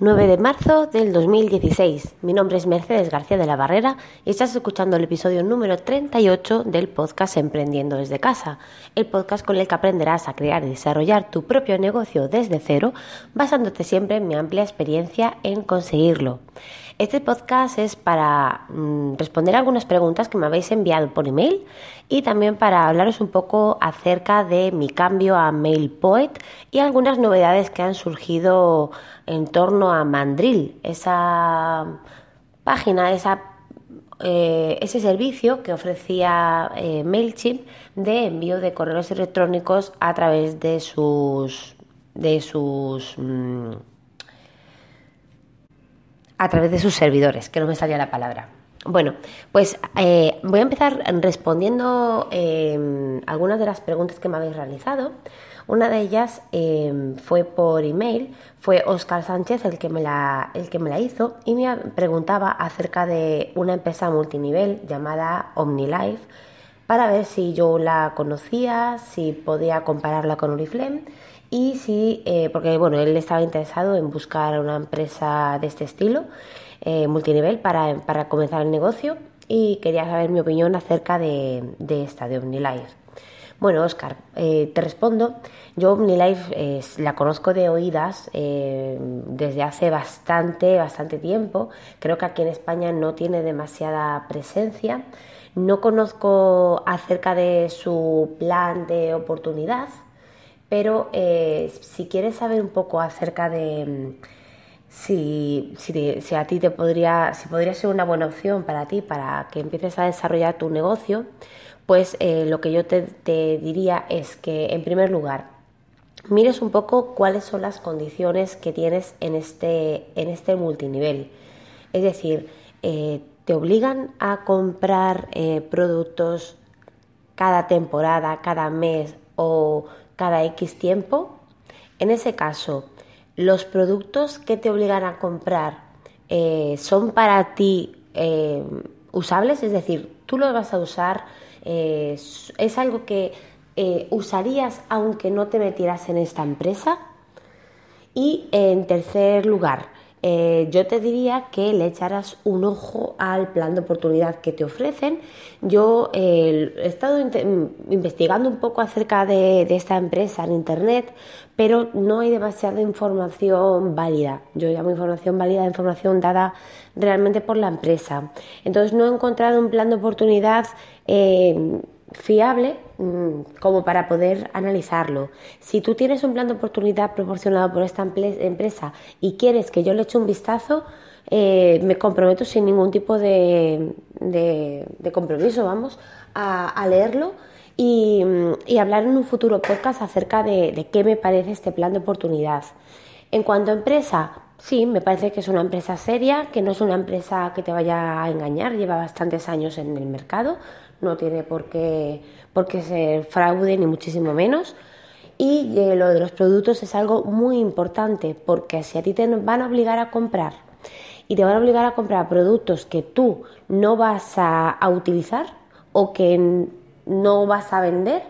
9 de marzo del 2016. Mi nombre es Mercedes García de la Barrera y estás escuchando el episodio número 38 del podcast Emprendiendo desde casa, el podcast con el que aprenderás a crear y desarrollar tu propio negocio desde cero, basándote siempre en mi amplia experiencia en conseguirlo. Este podcast es para mm, responder algunas preguntas que me habéis enviado por email y también para hablaros un poco acerca de mi cambio a MailPoet y algunas novedades que han surgido en torno a Mandrill, esa página, esa, eh, ese servicio que ofrecía eh, MailChimp de envío de correos electrónicos a través de sus de sus mm, a través de sus servidores, que no me salía la palabra. Bueno, pues eh, voy a empezar respondiendo eh, algunas de las preguntas que me habéis realizado. Una de ellas eh, fue por email, fue Oscar Sánchez el que, me la, el que me la hizo y me preguntaba acerca de una empresa multinivel llamada OmniLife para ver si yo la conocía, si podía compararla con Oriflame y si, eh, porque bueno, él estaba interesado en buscar una empresa de este estilo, eh, multinivel, para, para, comenzar el negocio y quería saber mi opinión acerca de, de esta, de OmniLife. Bueno, Oscar, eh, te respondo. Yo OmniLife la conozco de oídas desde hace bastante, bastante tiempo. Creo que aquí en España no tiene demasiada presencia. No conozco acerca de su plan de oportunidad, pero eh, si quieres saber un poco acerca de mm, si, si, a ti te podría, si podría ser una buena opción para ti, para que empieces a desarrollar tu negocio, pues eh, lo que yo te, diría es que, en primer lugar, mires un poco cuáles son las condiciones que tienes en este, en este multinivel. Es decir, eh, te obligan a comprar productos cada temporada, cada mes o cada X tiempo. En ese caso, los productos que te obligan a comprar eh, son para ti eh, usables, es decir, tú los vas a usar, eh, es algo que usarías aunque no te metieras en esta empresa. Y en tercer lugar, eh, yo te diría que le echaras un ojo al plan de oportunidad que te ofrecen. Yo eh, he estado investigando un poco acerca de, esta empresa en Internet, pero no hay demasiada información válida. Yo llamo información válida información dada realmente por la empresa. Entonces no he encontrado un plan de oportunidad. Eh, fiable mm, como para poder analizarlo. Si tú tienes un plan de oportunidad proporcionado por esta empresa y quieres que yo le eche un vistazo, eh, me comprometo sin ningún tipo de, compromiso, vamos, a, leerlo y, hablar en un futuro podcast acerca de, de qué me parece este plan de oportunidad. En cuanto a empresa, sí, me parece que es una empresa seria, que no es una empresa que te vaya a engañar, lleva bastantes años en el mercado, no tiene por qué, por qué ser fraude ni muchísimo menos. Y eh, lo de los productos es algo muy importante porque si a ti te van a obligar a comprar y te van a obligar a comprar productos que tú no vas a, utilizar o que no vas a vender,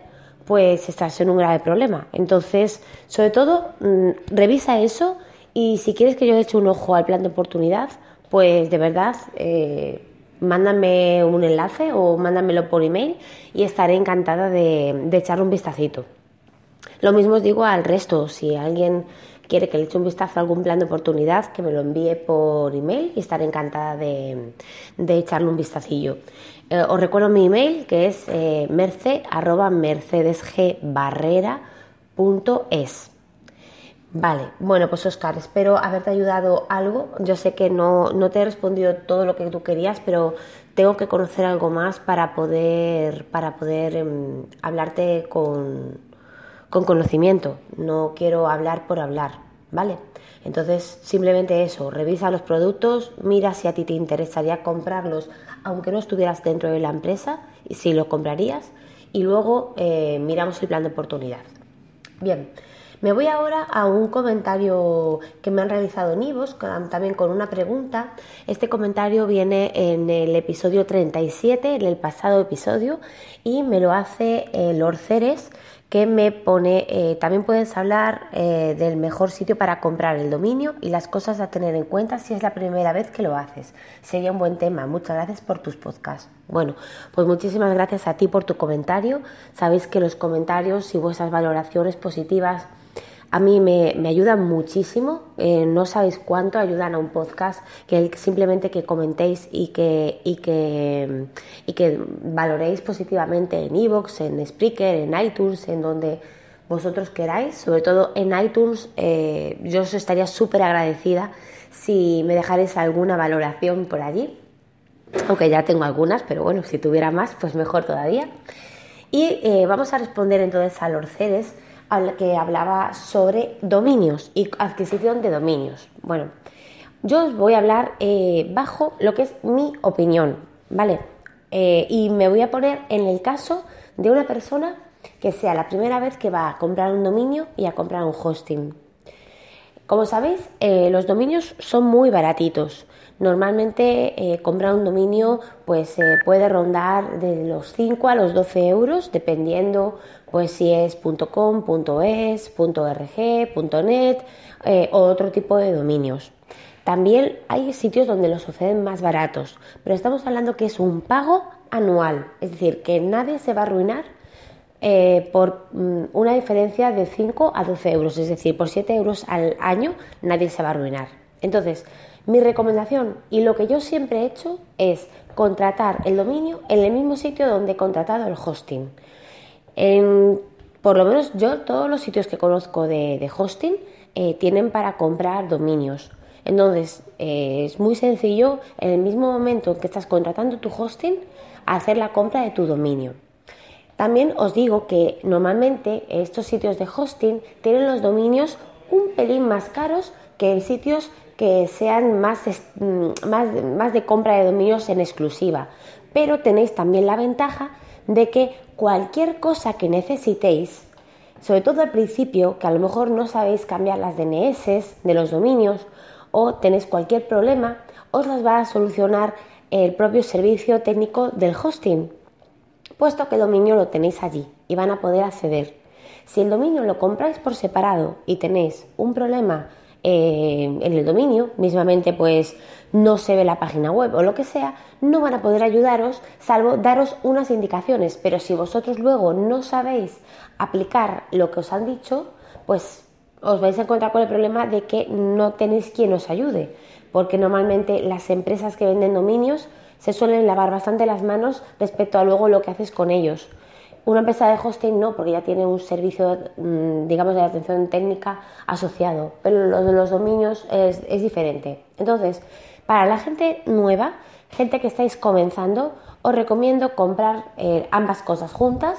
pues estás en un grave problema. Entonces, sobre todo, mm, revisa eso y si quieres que yo eche un ojo al plan de oportunidad, pues de verdad eh, mándame un enlace o mándamelo por email y estaré encantada de, echarle un vistacito. Lo mismo os digo al resto, si alguien quiere que le eche un vistazo a algún plan de oportunidad, que me lo envíe por email y estaré encantada de, echarle un vistacillo. Eh, os recuerdo mi email que es eh. Vale, bueno, pues Oscar, espero haberte ayudado algo. Yo sé que no, te he respondido todo lo que tú querías, pero tengo que conocer algo más para poder, para poder em, hablarte con, con conocimiento. No quiero hablar por hablar, ¿vale? Entonces, simplemente eso, revisa los productos, mira si a ti te interesaría comprarlos, aunque no estuvieras dentro de la empresa, y si lo comprarías, y luego eh, miramos el plan de oportunidad. Bien. Me voy ahora a un comentario que me han realizado en Ivos, también con una pregunta. Este comentario viene en el episodio 37, en el pasado episodio, y me lo hace eh, Lord Ceres, que me pone, eh, también puedes hablar eh, del mejor sitio para comprar el dominio y las cosas a tener en cuenta si es la primera vez que lo haces. Sería un buen tema. Muchas gracias por tus podcasts. Bueno, pues muchísimas gracias a ti por tu comentario. Sabéis que los comentarios y vuestras valoraciones positivas a mí me, ayudan muchísimo, eh, no sabéis cuánto ayudan a un podcast, que simplemente que comentéis y que, y que, y que valoréis positivamente en iVoox, en Spreaker, en iTunes, en donde vosotros queráis, sobre todo en iTunes, eh, yo os estaría súper agradecida si me dejarais alguna valoración por allí, aunque ya tengo algunas, pero bueno, si tuviera más, pues mejor todavía. Y eh, vamos a responder entonces a los CEDES que hablaba sobre dominios y adquisición de dominios. Bueno, yo os voy a hablar eh, bajo lo que es mi opinión, ¿vale? Eh, y me voy a poner en el caso de una persona que sea la primera vez que va a comprar un dominio y a comprar un hosting. Como sabéis, eh, los dominios son muy baratitos. Normalmente comprar un dominio pues puede rondar de los 5 a los 12 euros, dependiendo pues si es .es, .rg, .net eh, o otro tipo de dominios. También hay sitios donde los ofrecen más baratos, pero estamos hablando que es un pago anual, es decir, que nadie se va a arruinar eh, por mm, una diferencia de 5 a 12 euros, es decir, por 7 euros al año nadie se va a arruinar. Entonces, mi recomendación y lo que yo siempre he hecho es contratar el dominio en el mismo sitio donde he contratado el hosting por lo menos yo, todos los sitios que conozco de, hosting eh, tienen para comprar dominios. Entonces, eh, es muy sencillo en el mismo momento en que estás contratando tu hosting, hacer la compra de tu dominio. También os digo que normalmente estos sitios de hosting tienen los dominios un pelín más caros que en sitios que sean más, mm, más, más de compra de dominios en exclusiva. Pero tenéis también la ventaja de que cualquier cosa que necesitéis, sobre todo al principio, que a lo mejor no sabéis cambiar las DNS de los dominios o tenéis cualquier problema, os las va a solucionar el propio servicio técnico del hosting, puesto que el dominio lo tenéis allí y van a poder acceder. Si el dominio lo compráis por separado y tenéis un problema eh, en el dominio, mismamente pues no se ve la página web o lo que sea, no van a poder ayudaros salvo daros unas indicaciones. Pero si vosotros luego no sabéis aplicar lo que os han dicho, pues os vais a encontrar con el problema de que no tenéis quien os ayude. Porque normalmente las empresas que venden dominios se suelen lavar bastante las manos respecto a luego lo que haces con ellos. Una empresa de hosting no, porque ya tiene un servicio, mm, digamos, de atención técnica asociado, pero lo de los dominios es, diferente. Entonces, para la gente nueva, gente que estáis comenzando, os recomiendo comprar eh, ambas cosas juntas.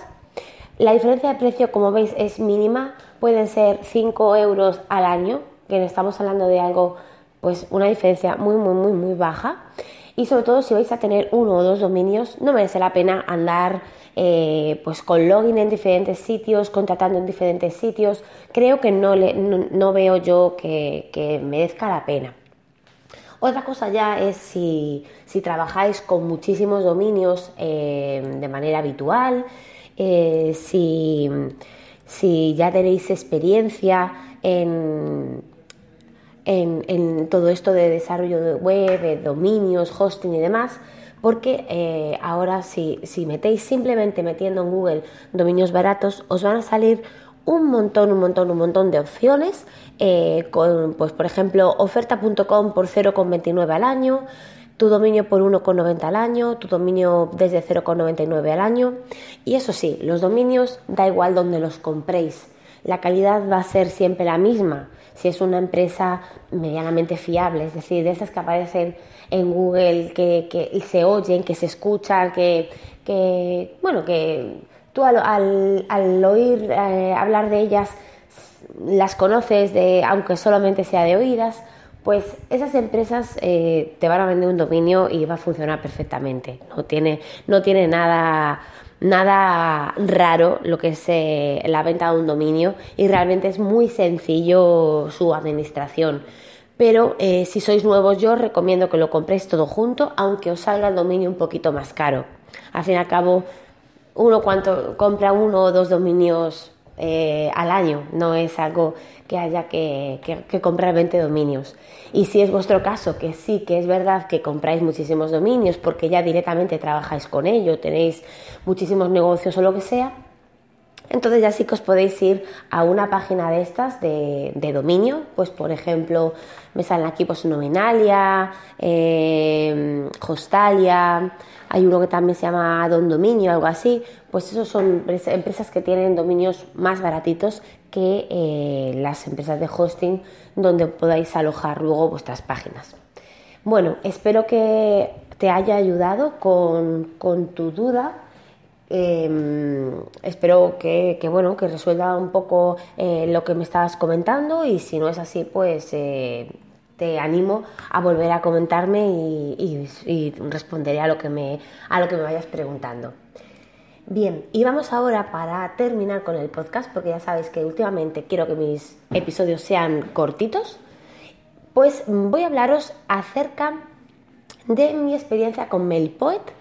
La diferencia de precio, como veis, es mínima. Pueden ser 5 euros al año, que estamos hablando de algo, pues una diferencia muy, muy, muy, muy baja. Y sobre todo si vais a tener uno o dos dominios, no merece la pena andar eh, pues con login en diferentes sitios, contratando en diferentes sitios. Creo que no, no, veo yo que, merezca la pena. Otra cosa ya es si, trabajáis con muchísimos dominios eh, de manera habitual, eh, si, ya tenéis experiencia en, en, todo esto de desarrollo de web, dominios, hosting y demás, porque eh, ahora si, si metéis simplemente metiendo en Google dominios baratos, os van a salir un montón, un montón, un montón de opciones, eh, con, pues por ejemplo, oferta.com por 0,29 al año, tu dominio por 1,90 al año, tu dominio desde 0,99 al año. Y eso sí, los dominios da igual donde los compréis, la calidad va a ser siempre la misma. Si es una empresa medianamente fiable, es decir, de esas que aparecen en Google, que, que se oyen, que se escuchan, que, que bueno, que tú al, oír eh, hablar de ellas las conoces, de, aunque solamente sea de oídas, pues esas empresas eh, te van a vender un dominio y va a funcionar perfectamente. No tiene, no tiene nada, nada raro lo que es eh, la venta de un dominio y realmente es muy sencillo su administración. Pero si sois nuevos, yo os recomiendo que lo compréis todo junto, aunque os salga el dominio un poquito más caro. Al fin y al cabo, uno cuando compra uno o dos dominios eh, al año, no es algo que haya que, que, comprar 20 dominios. Y si es vuestro caso, que sí, que es verdad que compráis muchísimos dominios porque ya directamente trabajáis con ello, tenéis muchísimos negocios o lo que sea, entonces ya sí que os podéis ir a una página de estas de, dominio, pues por ejemplo me salen aquí pues Nominalia, eh, Hostalia, hay uno que también se llama Don Dominio, algo así, pues esos son empresas que tienen dominios más baratitos que eh, las empresas de hosting donde podáis alojar luego vuestras páginas. Bueno, espero que te haya ayudado con, con tu duda Em, espero que, bueno, que resuelva un poco eh, lo que me estabas comentando y si no es así, pues eh, te animo a volver a comentarme y, responderé a lo, que me, a lo que me vayas preguntando. Bien, y vamos ahora para terminar con el podcast, porque ya sabéis que últimamente quiero que mis episodios sean cortitos, pues voy a hablaros acerca de mi experiencia con MailPoet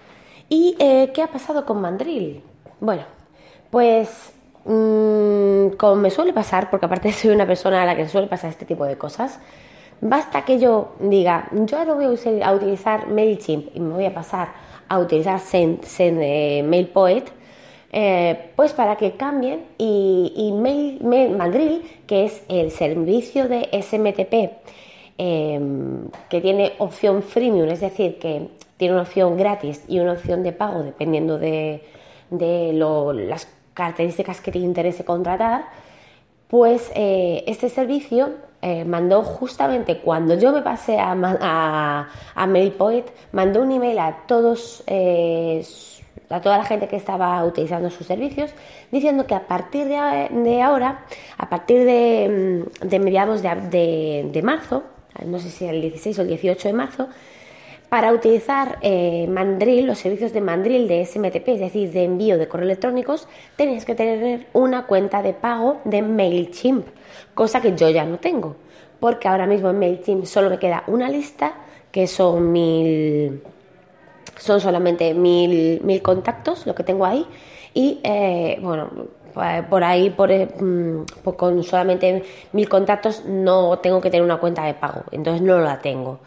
¿Y eh, qué ha pasado con Mandril? Bueno, pues mm, como me suele pasar, porque aparte soy una persona a la que suele pasar este tipo de cosas, basta que yo diga, yo ahora voy a, utilizar MailChimp y me voy a pasar a utilizar Send, eh, MailPoet, eh, pues para que cambien y, Mandril, que es el servicio de SMTP, que tiene opción freemium, es decir, que tiene una opción gratis y una opción de pago dependiendo de, las características que te interese contratar, pues eh, este servicio eh, mandó justamente cuando yo me pasé a, a, MailPoet, mandó un email a todos eh, a toda la gente que estaba utilizando sus servicios, diciendo que a partir de, ahora, a partir de, mm, mediados de, marzo, no sé si el 16 o el 18 de marzo, para utilizar eh, los servicios de Mandrill de SMTP, es decir, de envío de correos electrónicos, tenéis que tener una cuenta de pago de MailChimp, cosa que yo ya no tengo, porque ahora mismo en MailChimp solo me queda una lista que son mil, son solamente mil, mil contactos, lo que tengo ahí, y eh, bueno, por ahí, por, eh, mm, con solamente mil contactos, no tengo que tener una cuenta de pago, entonces no la tengo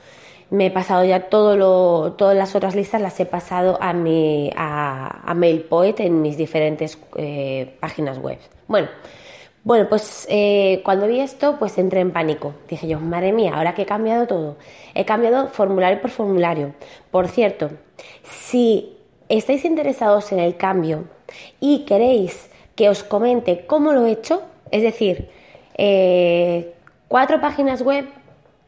me he pasado ya todo lo, todas las otras listas las he pasado a mi a, MailPoet en mis diferentes eh, páginas web. Bueno, bueno, pues eh, cuando vi esto, pues entré en pánico. Dije yo, madre mía, ahora que he cambiado todo. He cambiado formulario por formulario. Por cierto, si estáis interesados en el cambio y queréis que os comente cómo lo he hecho, es decir, eh, cuatro páginas web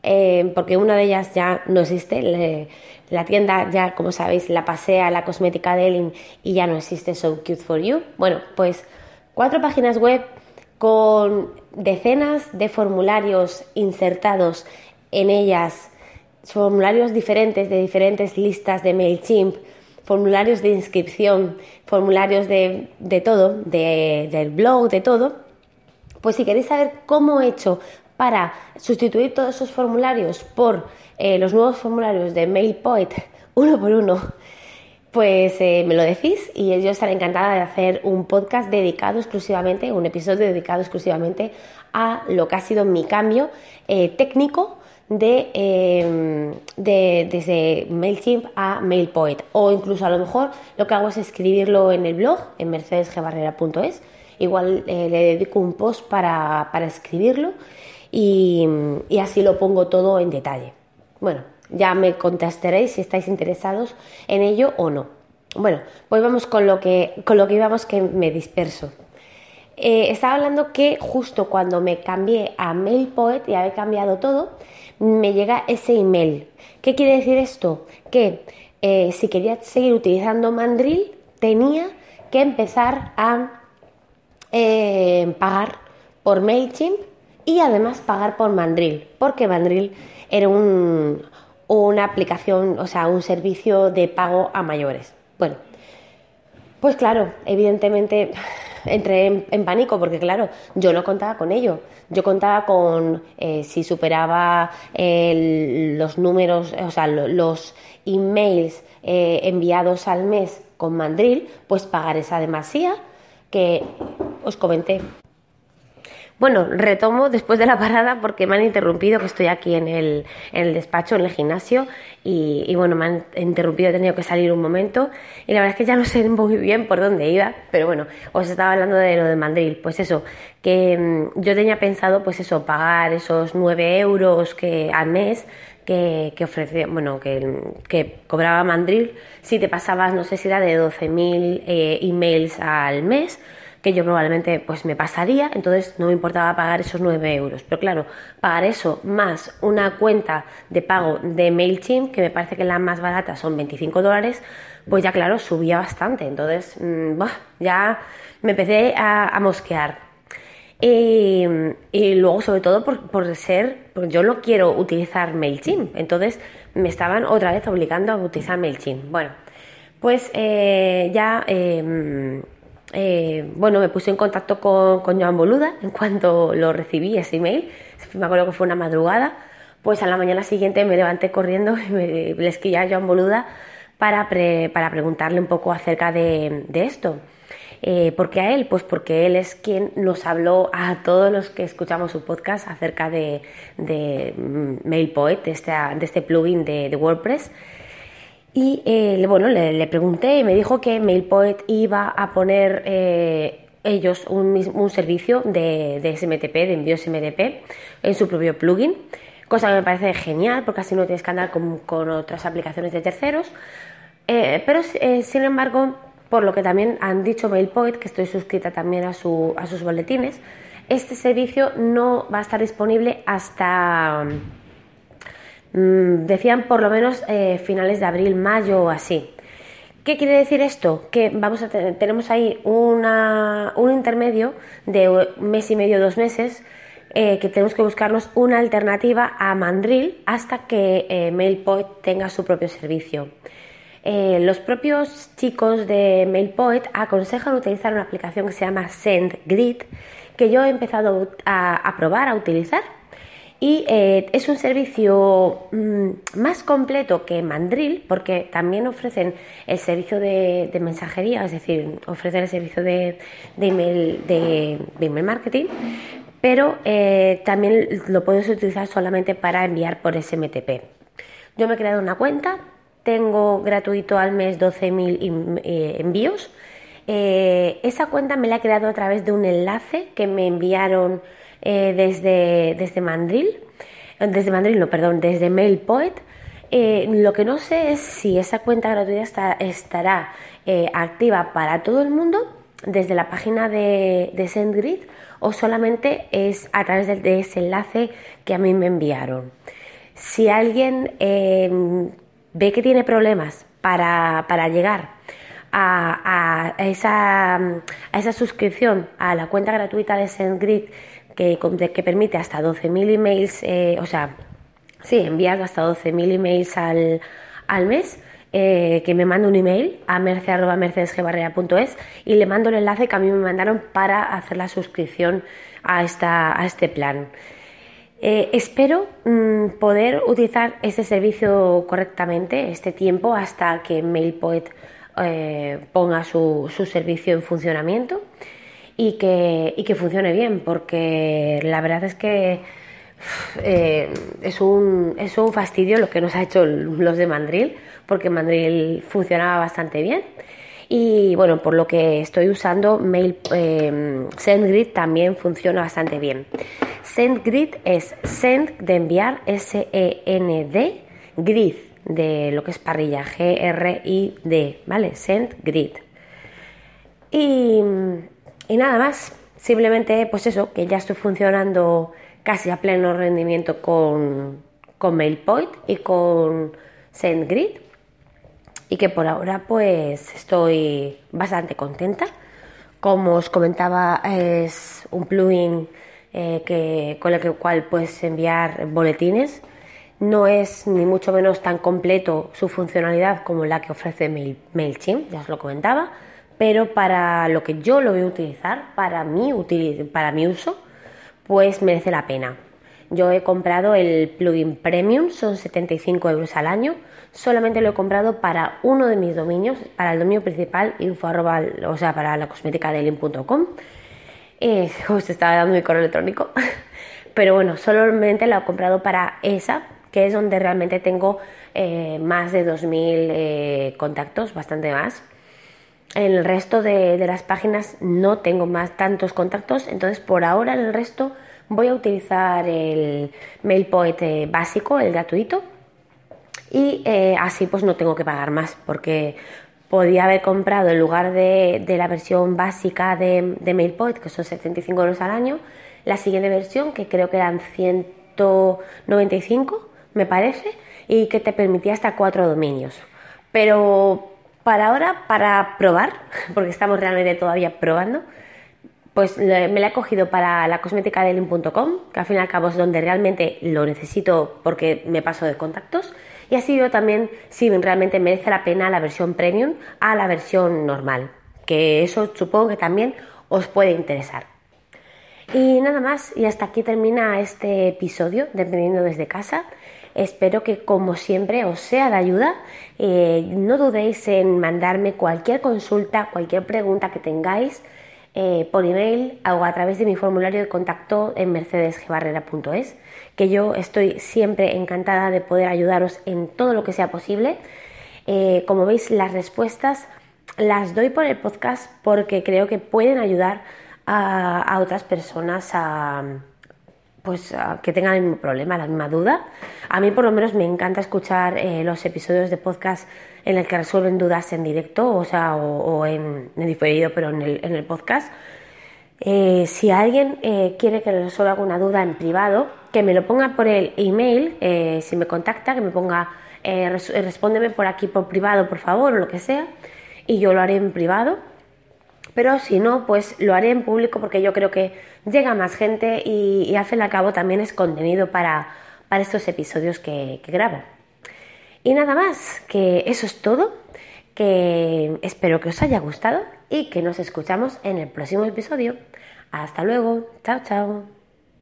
eh, porque una de ellas ya no existe. la tienda ya, como sabéis, la pasé a la cosmética de Elin y ya no existe So Cute for You. Bueno, pues cuatro páginas web con decenas de formularios insertados en ellas, formularios diferentes de diferentes listas de MailChimp, formularios de inscripción, formularios de, de todo, de, del blog, de todo. Pues si queréis saber cómo he hecho para sustituir todos esos formularios por eh, los nuevos formularios de MailPoet uno por uno, pues eh, me lo decís y yo estaré encantada de hacer un podcast dedicado exclusivamente, un episodio dedicado exclusivamente a lo que ha sido mi cambio eh, técnico de, de, desde MailChimp a MailPoet o incluso a lo mejor lo que hago es escribirlo en el blog en mercedesgebarrera.es igual le dedico un post para, para escribirlo y, así lo pongo todo en detalle. Bueno, ya me contestaréis si estáis interesados en ello o no. Bueno, pues vamos con lo que, con lo que íbamos que me disperso. Eh, estaba hablando que justo cuando me cambié a MailPoet y había cambiado todo, me llega ese email. ¿Qué quiere decir esto? Que eh, si quería seguir utilizando Mandrill, tenía que empezar a eh, pagar por MailChimp y además pagar por Mandrill, porque Mandrill era una aplicación, o sea, un servicio de pago a mayores. Bueno, pues claro, evidentemente entré en, pánico porque claro, yo no contaba con ello. Yo contaba con eh, si superaba los números, o sea, los emails eh, enviados al mes con Mandrill, pues pagar esa demasía que os comenté Bueno, retomo después de la parada porque me han interrumpido, que estoy aquí en el, en el despacho, en el gimnasio, y, bueno, me han interrumpido, he tenido que salir un momento, y la verdad es que ya no sé muy bien por dónde iba, pero bueno, os estaba hablando de lo de Mandril, pues eso, que mm, yo tenía pensado, pues eso, pagar esos 9 euros que al mes que, que ofrecía, bueno, que, que, cobraba Mandril si te pasabas, no sé si era de 12.000 eh, emails al mes, que yo probablemente pues me pasaría, entonces no me importaba pagar esos 9 euros. Pero claro, pagar eso más una cuenta de pago de MailChimp, que me parece que la más barata son 25 dólares, pues ya claro, subía bastante. Entonces, mmm, ya me empecé a, mosquear. Y, y, luego, sobre todo, por, por ser, porque yo no quiero utilizar MailChimp. Entonces, me estaban otra vez obligando a utilizar MailChimp. Bueno, pues eh, ya eh, eh, bueno, me puse en contacto con, con, Joan Boluda en cuanto lo recibí, ese email. Me acuerdo que fue una madrugada. Pues a la mañana siguiente me levanté corriendo y me, le escribí a Joan Boluda para, para preguntarle un poco acerca de, esto. Eh, ¿Por qué a él? Pues porque él es quien nos habló a todos los que escuchamos su podcast acerca de, de MailPoet, de este, de este plugin de, de WordPress. Y eh, bueno, le, le, pregunté y me dijo que MailPoet iba a poner eh, ellos un, un servicio de, SMTP, de envío SMTP, en su propio plugin, cosa que me parece genial porque así no tienes que andar con, con otras aplicaciones de terceros. Eh, pero eh, sin embargo, por lo que también han dicho MailPoet, que estoy suscrita también a, su, a sus boletines, este servicio no va a estar disponible hasta decían por lo menos eh, finales de abril, mayo o así. ¿Qué quiere decir esto? Que vamos a tener, tenemos ahí un intermedio de un mes y medio, dos meses, eh, que tenemos que buscarnos una alternativa a Mandrill hasta que eh, MailPoet tenga su propio servicio. Eh, los propios chicos de MailPoet aconsejan utilizar una aplicación que se llama SendGrid, que yo he empezado a probar, a utilizar y eh, es un servicio mmm, más completo que Mandrill porque también ofrecen el servicio de, mensajería, es decir, ofrecen el servicio de, email, marketing, pero eh, también lo puedes utilizar solamente para enviar por SMTP. Yo me he creado una cuenta, tengo gratuito al mes 12.000 eh, envíos. Esa cuenta me la he creado a través de un enlace que me enviaron eh, desde, desde Mandril, desde Mandril, no, perdón, desde MailPoet. Eh, lo que no sé es si esa cuenta gratuita estará eh, activa para todo el mundo desde la página de, de SendGrid o solamente es a través de, ese enlace que a mí me enviaron. Si alguien eh, ve que tiene problemas para, para llegar a, a, esa, a esa suscripción a la cuenta gratuita de SendGrid que, permite hasta 12.000 emails, eh, o sea, sí, enviar hasta 12.000 emails al, al mes. Eh, que me manda un email a merce.mercedesgebarrea.es y le mando el enlace que a mí me mandaron para hacer la suscripción a, esta, a este plan. Eh, espero mmm, poder utilizar este servicio correctamente, este tiempo, hasta que MailPoet ponga su, su servicio en funcionamiento y que, y que funcione bien, porque la verdad es que eh, es, un, es un fastidio lo que nos ha hecho los de Mandril, porque Mandril funcionaba bastante bien. Y bueno, por lo que estoy usando, Mail, eh, SendGrid también funciona bastante bien. SendGrid es Send de enviar, S-E-N-D, Grid de lo que es parrilla, G-R-I-D, ¿vale? SendGrid. Y y nada más, simplemente pues eso, que ya estoy funcionando casi a pleno rendimiento con, con MailPoint y con SendGrid y que por ahora pues estoy bastante contenta. Como os comentaba es un plugin eh, que, con el cual puedes enviar boletines. No es ni mucho menos tan completo su funcionalidad como la que ofrece Mail, MailChimp, ya os lo comentaba pero para lo que yo lo voy a utilizar, para mi, para mi uso, pues merece la pena. Yo he comprado el plugin premium, son 75 euros al año. Solamente lo he comprado para uno de mis dominios, para el dominio principal, info arroba, o sea, para la cosmética de. Eh, justo estaba dando mi correo electrónico. Pero bueno, solamente lo he comprado para esa, que es donde realmente tengo eh, más de 2.000 eh, contactos, bastante más. En el resto de, de, las páginas no tengo más tantos contactos, entonces por ahora en el resto voy a utilizar el MailPoet básico, el gratuito, y así pues no tengo que pagar más, porque podía haber comprado en lugar de, la versión básica de, de MailPoint, que son 75 euros al año, la siguiente versión, que creo que eran 195, me parece, y que te permitía hasta cuatro dominios. Pero para ahora, para probar, porque estamos realmente todavía probando, pues me la he cogido para la cosmética de lin.com, que al fin y al cabo es donde realmente lo necesito porque me paso de contactos y así veo también si realmente merece la pena la versión premium a la versión normal, que eso supongo que también os puede interesar. Y nada más, y hasta aquí termina este episodio Dependiendo desde casa. Espero que como siempre os sea de ayuda. Eh, no dudéis en mandarme cualquier consulta, cualquier pregunta que tengáis eh, por email o a través de mi formulario de contacto en mercedesgebarrera.es que yo estoy siempre encantada de poder ayudaros en todo lo que sea posible. Eh, como veis, las respuestas las doy por el podcast porque creo que pueden ayudar a, otras personas a, pues, que tengan el mismo problema, la misma duda. A mí por lo menos me encanta escuchar eh, los episodios de podcast en el que resuelven dudas en directo, o sea, o, en, diferido, pero en el, en el podcast. Eh, si alguien quiere que le resuelva alguna duda en privado, que me lo ponga por el email, eh, si me contacta, que me ponga, eh, respóndeme por aquí por privado, por favor, o lo que sea, y yo lo haré en privado. Pero si no, pues lo haré en público porque yo creo que llega más gente y, al fin y al cabo también es contenido para, para estos episodios que, que grabo. Y nada más, que eso es todo, que espero que os haya gustado y que nos escuchamos en el próximo episodio. Hasta luego, chao chao.